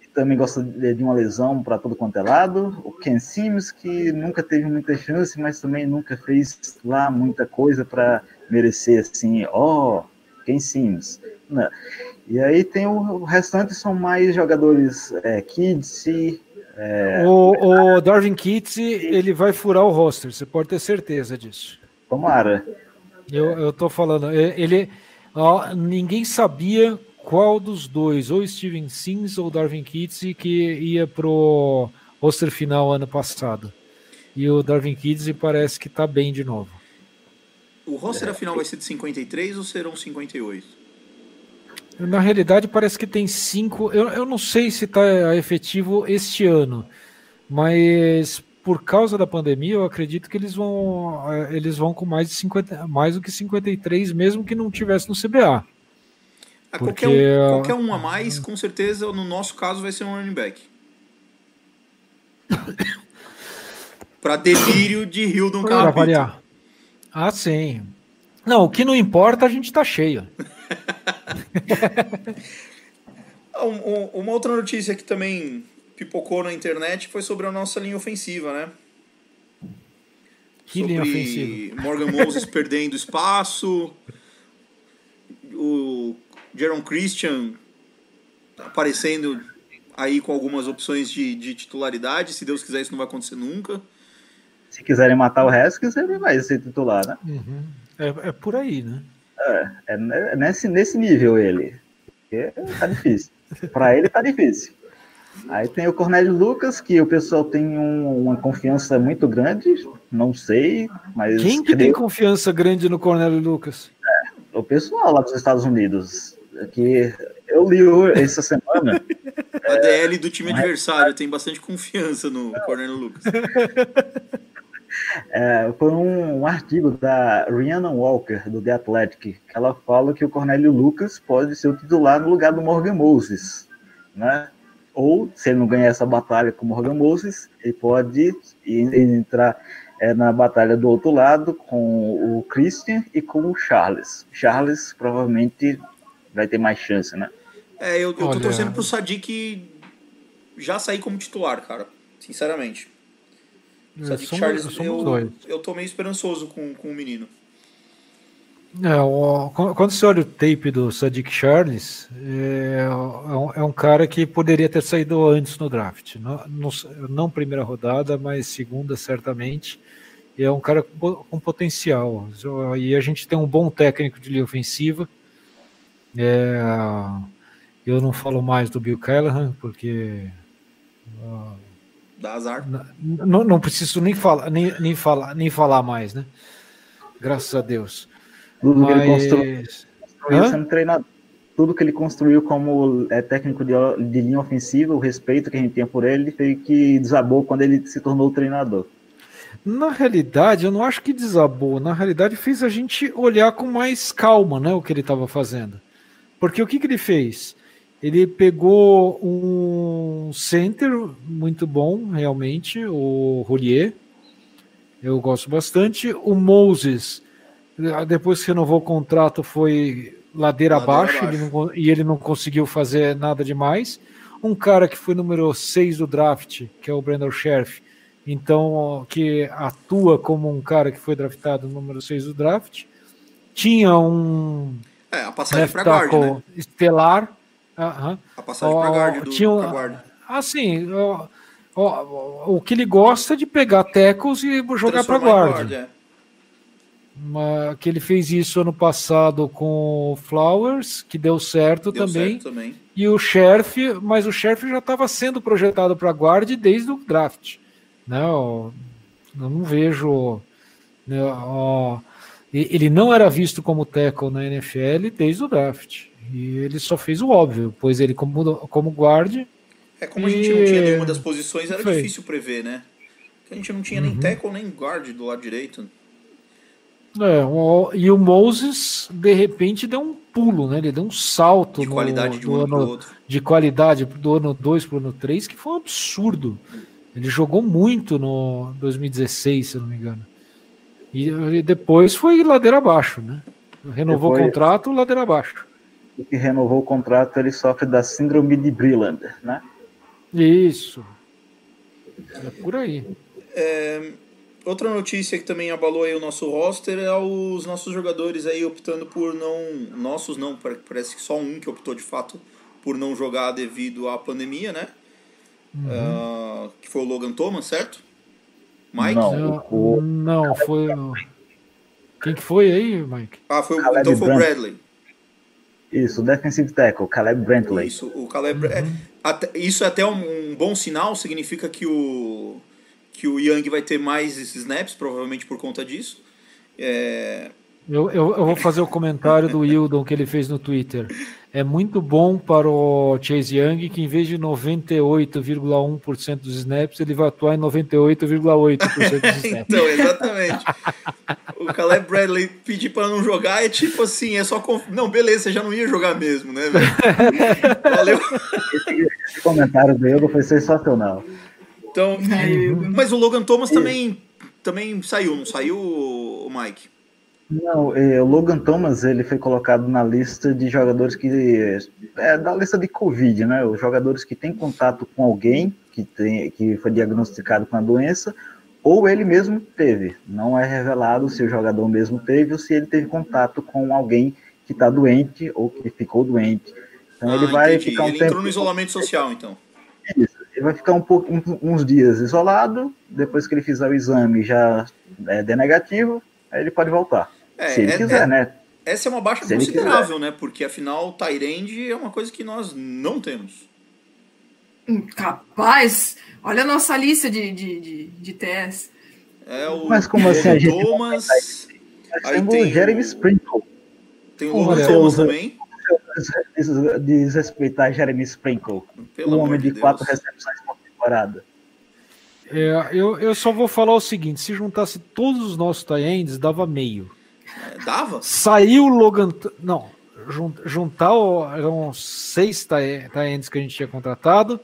que também gosta de de uma lesão para todo quanto é lado, o Ken Sims, que nunca teve muita chance, mas também nunca fez lá muita coisa para merecer assim, ó, Ken Sims. Não. E aí tem o, o restante são mais jogadores é, kids, O, o Darwin Kitts, ele vai furar o roster, você pode ter certeza disso. tomara. Eu, eu tô falando, é, ele, ó, ninguém sabia qual dos dois, ou Steven Sims ou Darwin Kitts, que ia pro roster final ano passado. E o Darwin Kitts parece que tá bem de novo. O roster afinal vai ser de 53 ou serão 58? Na realidade, parece que tem cinco. Eu, eu não sei se está efetivo este ano, mas por causa da pandemia, eu acredito que eles vão, eh, eles vão com mais de 50, mais do que 53, mesmo que não tivesse no CBA. Ah, Porque- qualquer, um, qualquer um a mais, com certeza, no nosso caso, vai ser um running back. [COUGHS] pra delírio de Hildon Para Carapito. Ah, sim. Não, o que não importa, a gente tá cheio. Ah, [LAUGHS] um- um- uma outra notícia que também pipocou na internet foi sobre a nossa linha ofensiva, né? Que sobre linha ofensiva. Morgan Moses [LAUGHS] perdendo espaço, o Jaron Christian aparecendo aí com algumas opções de, de titularidade. Se Deus quiser, isso não vai acontecer nunca. Se quiserem matar o Haskins, ele vai ser titular, né? Uhum. É, é por aí, né? É ne- nesse, nesse nível ele. Porque tá difícil. [LAUGHS] Para ele tá difícil. Aí tem o Cornélio Lucas, que o pessoal tem um- uma confiança muito grande. Não sei, mas Quem que tem confiança grande no Cornélio Lucas? o pessoal lá dos Estados Unidos. Que eu li o- essa semana. [LAUGHS] A DL do time adversário tem bastante confiança no Cornélio Lucas. [LAUGHS] É, foi um, um artigo da Rhiannon Walker, do The Athletic, que ela fala que o Cornélio Lucas pode ser o titular no lugar do Morgan Moses, né? Ou, se ele não ganhar essa batalha com o Morgan Moses, ele pode ir- entrar é, na batalha do outro lado com o Christian e com o Charles. Charles provavelmente vai ter mais chance, né? É, eu, eu tô Olha- torcendo pro Sadiq já sair como titular, cara. Sinceramente. Sadiq Somos- Charles, somos eu, dois. eu tô meio esperançoso com, com o menino. É, o- quando você olha o tape do Sadiq Charles, é, é um, é um cara que poderia ter saído antes no draft. Não, não, não primeira rodada, mas segunda, certamente. É um cara com, com potencial. E a gente tem um bom técnico de linha ofensiva. É, eu não falo mais do Bill Callahan, porque Dá azar. Não, não preciso nem falar, nem, nem falar, nem falar mais, né? Graças a Deus. Tudo que ele construiu Mas... sendo treinador. Tudo que ele construiu como é, técnico de, de linha ofensiva, o respeito que a gente tinha por ele, foi que desabou quando ele se tornou treinador. Na realidade, eu não acho que desabou. Na realidade, fez a gente olhar com mais calma, né, o que ele estava fazendo. Porque o que, que ele fez? Ele pegou um center muito bom, realmente, o Rolier. Eu gosto bastante. O Moses, depois que renovou o contrato, foi ladeira, Ladeira abaixo, ele não e ele não conseguiu fazer nada demais. Um cara que foi número 6 do draft, que é o Brandon Sheriff, então, que atua como um cara que foi draftado número 6 do draft. Tinha um É, a passagem left pra guard, tackle né? estelar. Aham. A passagem pra Ó, guard do tinha um- pra guard. Assim, ó, ó, o que ele gosta é de pegar tackles e jogar para em guarda. é. que ele fez isso ano passado com o Flowers, que deu certo Deu também. certo também. E o Sheriff, mas o Sheriff já estava sendo projetado para guarda desde o draft. Né? Eu, não vejo. né, ó, ele não era visto como tackle na NFL desde o draft. E ele só fez o óbvio, pois ele, como, como guard, É como a gente não tinha E- nenhuma das posições, era Foi. difícil prever, né? Porque a gente não tinha nem Uhum. tackle nem guard do lado direito. É, e o Moses, de repente, deu um pulo, né? Ele deu um salto De no- qualidade de um do ano ano, outro. de qualidade do ano 2 para o ano 3, que foi um absurdo. Ele jogou muito no 2016, se eu não me engano. E, e depois foi ladeira abaixo, né? Renovou Depois- o contrato, ladeira abaixo. Que renovou o contrato, ele sofre da síndrome de Brilland, né? Isso. É por aí. É, outra notícia que também abalou aí o nosso roster é os nossos jogadores aí optando por não. Nossos não, pare- parece que só um que optou de fato por não jogar devido à pandemia, né? Ah, que foi o Logan Thomas, certo? Mike? Não. Não, o- não, foi. o- Quem que foi aí, Mike? Ah, foi, então foi o. Bradley. Isso, defensive tackle, Caleb Brantley. Isso, o Caleb. é, até- isso é até um, um bom sinal, significa que o, que o Young vai ter mais snaps, provavelmente por conta disso. É, Eu, eu, eu vou fazer o comentário do Wildon que ele fez no Twitter. É muito bom para o Chase Young que em vez de 98,1% dos snaps, ele vai atuar em 98,8% dos [LAUGHS] snaps. Então, exatamente. o Caleb Bradley pedir pra não jogar é tipo assim, é só. Conf... Não, beleza, você já não ia jogar mesmo, né, velho? [LAUGHS] Valeu. Esse comentário do Hugo foi sensacional. Então, Ai, mas o Logan Thomas também, também saiu, não saiu, o Mike? Não, eh, o Logan Thomas ele foi colocado na lista de jogadores que é da lista de Covid, né? Os jogadores que têm contato com alguém que tem que foi diagnosticado com a doença ou ele mesmo teve. Não é revelado se o jogador mesmo teve ou se ele teve contato com alguém que está doente ou que ficou doente. Então ele Ah, vai entendi. ficar um Ele tempo entrou no isolamento social, então. Isso. Ele vai ficar um pouco, um- uns dias isolado. Depois que ele fizer o exame já é, der negativo, aí ele pode voltar. É, se ele é- quiser, é- né? Essa é uma baixa Se considerável, né? Porque afinal, Tyrande é uma coisa que nós não temos. Hum, Capaz, olha a nossa lista de, de, de, de TS. É o Mas como assim a gente Thomas, Aí tem o Jeremy Sprinkle. tem o Logan Thomas também. Des- Desrespeitar Jeremy Sprinkle. Pelo um homem de de, Deus. quatro recepções por temporada. É, eu, eu só vou falar o seguinte: se juntasse todos os nossos tie-ends, dava meio. É, Dava? Saiu o Logan. Não, jun- juntar eram seis tie-ends que a gente tinha contratado,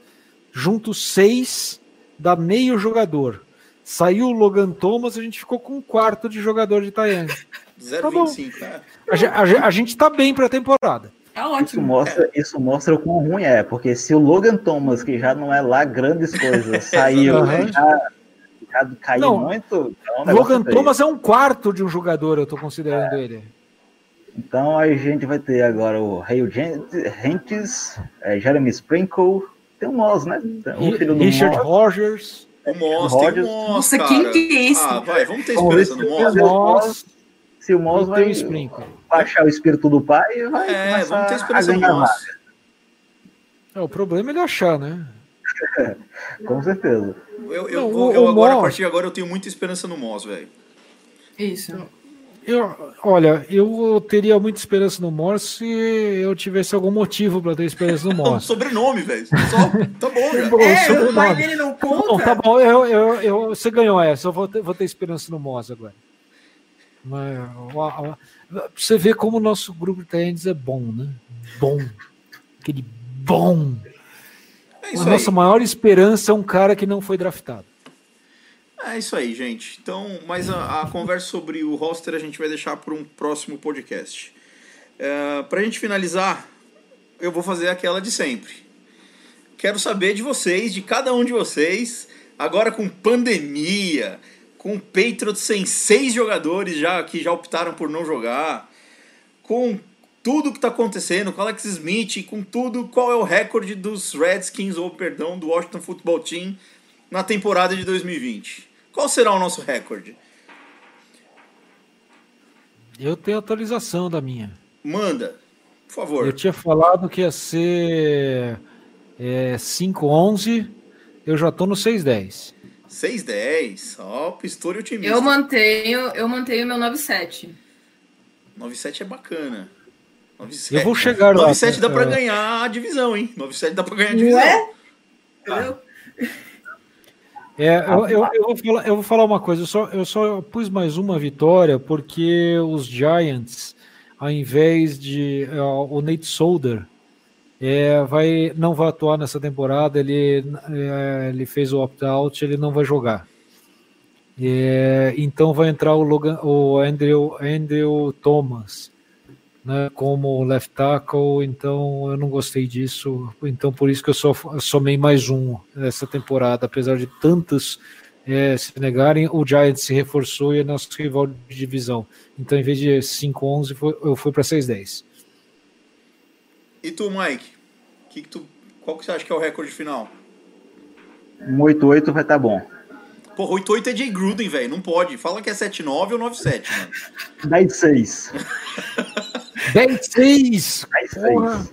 junto seis, dá meio jogador. Saiu o Logan Thomas, a gente ficou com um quarto de jogador de tie-end. 0,25. É. A, a a gente tá bem pra temporada. Tá Isso ótimo. mostra, isso mostra o quão ruim é, porque se o Logan Thomas, que já não é lá grandes coisas, [LAUGHS] saiu Exatamente. já, já caiu Não, muito. Então, Logan é. Thomas é um quarto de um jogador, eu tô considerando ele. Então a gente vai ter agora o Ray Gentes, é, Jeremy Sprinkle, tem o Moss, né? O filho do Richard Moss. Rogers. O Moss, tem o. Moss, Nossa, cara. quem que é esse? Ah, vai, vamos ter esperança no Moss. Moss Se o Moss vai o baixar o espírito do pai, vai É, vamos ter esperança no Moss. vaga, É, o problema é ele achar, né? [LAUGHS] com certeza. Eu, eu, Não, vou- eu agora, a Moss- partir de agora, eu tenho muita esperança no Moss, velho. Isso. Eu, olha, eu teria muita esperança no Moss se eu tivesse algum motivo para ter esperança no Um [LAUGHS] Moss. sobrenome, velho. Tá bom, cara. [LAUGHS] Bom, É, o sobrenome. pai dele não conta? Não, tá bom, eu, eu, eu- você ganhou essa, eu vou ter, vou ter esperança no Moss agora. Mas, você ver como o nosso grupo de Tenders é bom, né? Bom. Aquele bom. É A isso aí. nossa maior esperança é um cara que não foi draftado. É isso aí, gente. Então, mas a, a conversa sobre o roster a gente vai deixar para um próximo podcast. É, para a gente finalizar, eu vou fazer aquela de sempre. Quero saber de vocês, de cada um de vocês, agora com pandemia, com o Patriots sem seis jogadores já que já optaram por não jogar, com tudo que está acontecendo, com Alex Smith, com tudo, qual é o recorde dos Redskins, ou perdão, do Washington Football Team na temporada de 2020? Qual será o nosso recorde? Eu tenho atualização da minha. Manda, por favor. Eu tinha falado que ia ser é, 5-11, eu já tô no 6-10. 6-10. Ó, Pistori otimista. Eu mantenho, eu mantenho meu 9-7. 9-7 é bacana. 9-7. Eu vou chegar lá. 9-7 dá pra É. ganhar a divisão, hein? 9-7 dá pra ganhar a Não divisão. é? Entendeu? É, eu, eu, eu vou falar, eu vou falar uma coisa, eu só, eu só pus mais uma vitória porque os Giants, ao invés de é, o Nate Solder, é, vai, não vai atuar nessa temporada, ele, é, ele fez o opt-out, ele não vai jogar. É, então vai entrar o, Logan, o Andrew, Andrew Thomas né, como left tackle, então eu não gostei disso, então por isso que eu só somei mais um nessa temporada, apesar de tantos é, se negarem, o Giants se reforçou e é nosso rival de divisão. Então, em vez de 5-11, foi- eu fui para 6-10. E tu, Mike? Que que tu, qual que você acha que é o recorde final? Um 8-8 vai estar bom. Porra, 8-8 é Jay Gruden, velho. Não pode. Fala que é 7-9 ou 9-7, mano. 10-6. [LAUGHS] 10-6! 10-6.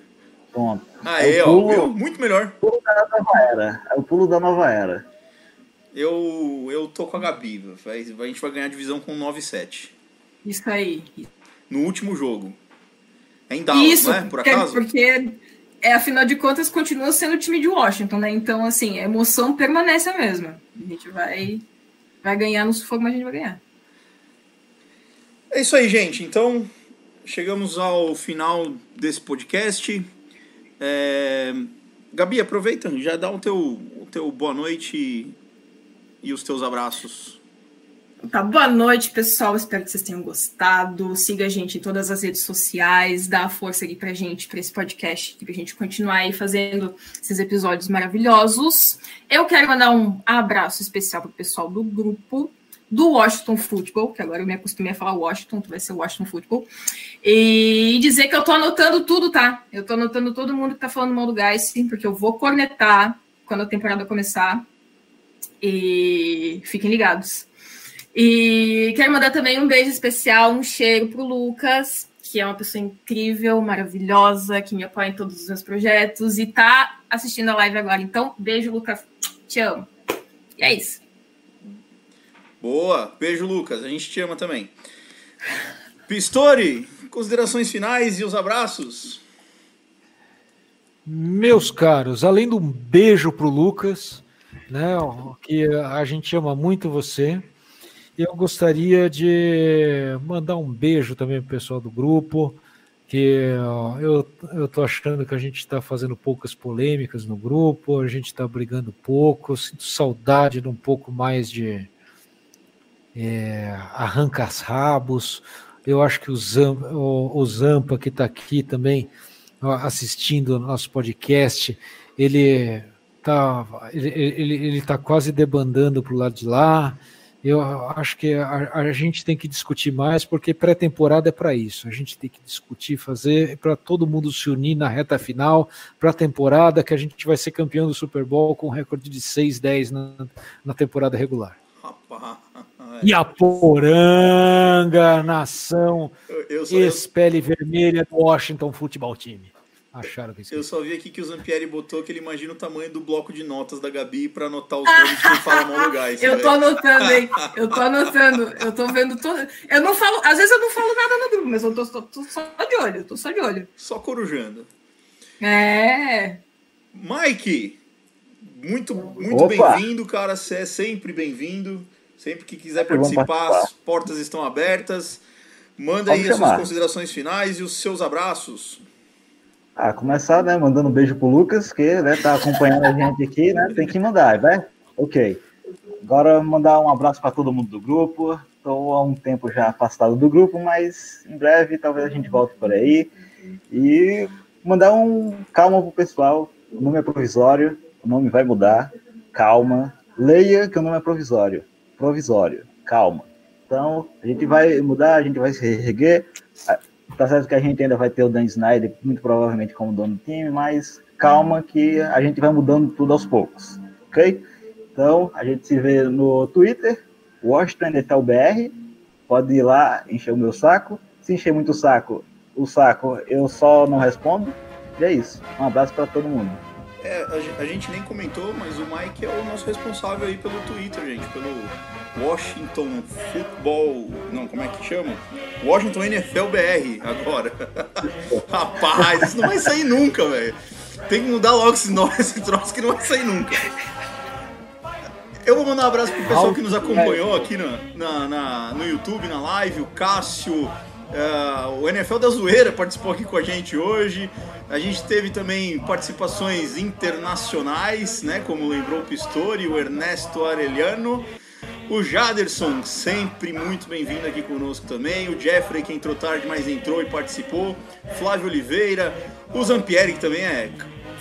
Pronto. Aê, É o ó. pulo- viu? Muito melhor. pulo da nova era. É o pulo da nova era. Eu, eu tô com a Gabi. Vai, a gente vai ganhar a divisão com 9-7. Isso aí. No último jogo. É em Dallas, Isso, não é? Por porque, acaso? porque é, afinal de contas, continua sendo o time de Washington, né? Então, assim, a emoção permanece a mesma. A gente vai, vai ganhar no sufoco, mas a gente vai ganhar. É isso aí, gente. Então, chegamos ao final desse podcast. É, Gabi, aproveita, já dá o teu, o teu boa noite e, e os teus abraços. Tá, boa noite, pessoal. Espero que vocês tenham gostado. Siga a gente em todas as redes sociais, dá a força aqui pra gente, pra esse podcast, pra gente continuar aí fazendo esses episódios maravilhosos. Eu quero mandar um abraço especial pro pessoal do grupo do Washington Football, que agora eu me acostumei a falar Washington, vai ser Washington Football, e dizer que eu tô anotando tudo, tá? Eu tô anotando todo mundo que tá falando mal do Guys, porque eu vou cornetar quando a temporada começar. E fiquem ligados. E quero mandar também um beijo especial, um cheiro pro Lucas, que é uma pessoa incrível, maravilhosa, que me apoia em todos os meus projetos e tá assistindo a live agora. Então, beijo, Lucas. Te amo. E é isso. Boa, beijo, Lucas. A gente te ama também. Pistori, considerações finais e os abraços. Meus caros, além de um beijo pro Lucas, né, que a gente ama muito você, eu gostaria de mandar um beijo também pro pessoal do grupo, que eu, tô achando que a gente está fazendo poucas polêmicas no grupo, a gente está brigando pouco, sinto saudade de um pouco mais de é, arranca-rabos. Eu acho que o Zampa, o, o Zampa que está aqui também assistindo o nosso podcast, ele tá, ele, ele, ele tá quase debandando para o lado de lá. Eu acho que a, a gente tem que discutir mais, porque pré-temporada é para isso. A gente tem que discutir, fazer para todo mundo se unir na reta final, para a temporada, que a gente vai ser campeão do Super Bowl com um recorde de 6-10 na, na temporada regular. Rapaz, E a Poranga, nação eu, eu, só, eu, espelhe vermelha do Washington Futebol Time. Acharam que isso eu só vi aqui que o Zampieri botou que ele imagina o tamanho do bloco de notas da Gabi pra anotar os nomes que não falam mal do gás. Eu tô anotando, hein? Eu tô anotando. Eu tô vendo todo. Eu não falo. Às vezes eu não falo nada no grupo, mas eu tô, tô- tô só de olho. Eu tô só de olho. Só corujando. É. Mike, muito, muito bem-vindo, cara. Você é sempre bem-vindo. Sempre que quiser participar, participar. as portas estão abertas. Manda Pode aí as suas chamar. considerações finais e os seus abraços. Ah, começar, né, mandando um beijo pro Lucas, que né, tá acompanhando a gente aqui, né? Tem que mandar, né? Ok. Agora mandar um abraço para todo mundo do grupo. Estou há um tempo já afastado do grupo, mas em breve talvez a gente volte por aí. E mandar um calma pro pessoal. O nome é provisório, o nome vai mudar. Calma. Leia que o nome é provisório. Provisório. Calma. Então, a gente vai mudar, a gente vai se reerguer. Tá certo que a gente ainda vai ter o Dan Snyder, muito provavelmente como dono do time, mas calma que a gente vai mudando tudo aos poucos, ok? Então, a gente se vê no Twitter, Washington BR, pode ir lá encher o meu saco. Se encher muito o saco, o saco, eu só não respondo. E é isso. Um abraço para todo mundo. É, a, a, gente nem comentou, mas o Mike é o nosso responsável aí pelo Twitter, gente, pelo Washington Football. Não, como é que chama? Washington NFL BR agora. [LAUGHS] Rapaz, isso não vai sair nunca, velho. Tem que mudar logo esse nome, [LAUGHS] esse troço que não vai sair nunca. Eu vou mandar um abraço pro pessoal que nos acompanhou aqui na, na, no YouTube, na live, o Cássio, uh, o NFL da Zoeira participou aqui com a gente hoje. A gente teve também participações internacionais, né? Como lembrou o Pistori, o Ernesto Arellano. O Jaderson, sempre muito bem-vindo aqui conosco também. O Jeffrey, que entrou tarde, mas entrou e participou. Flávio Oliveira. O Zampieri, que também é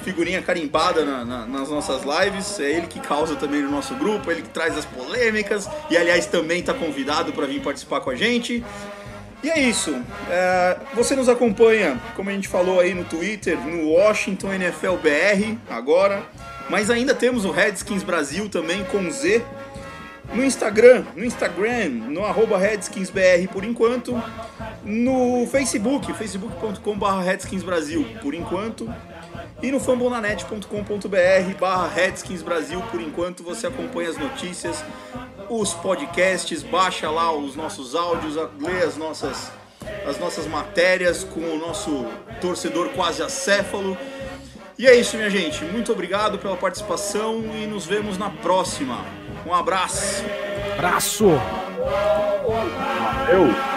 figurinha carimbada na, na, nas nossas lives. É ele que causa também no nosso grupo, ele que traz as polêmicas. E, aliás, também está convidado para vir participar com a gente. E é isso. É, você nos acompanha, como a gente falou aí no Twitter, no Washington NFL BR agora. Mas ainda temos o Redskins Brasil também com Z. No Instagram, no Instagram, no arroba RedskinsBR por enquanto. No Facebook, facebook.com.br redskinsbrasil por enquanto. E no fambonanet.com.br barra Redskins Brasil, por enquanto você acompanha as notícias, os podcasts, baixa lá os nossos áudios, lê as nossas, as nossas matérias com o nosso torcedor quase acéfalo. E é isso, minha gente. Muito obrigado pela participação e nos vemos na próxima. Um abraço. Abraço. Eu.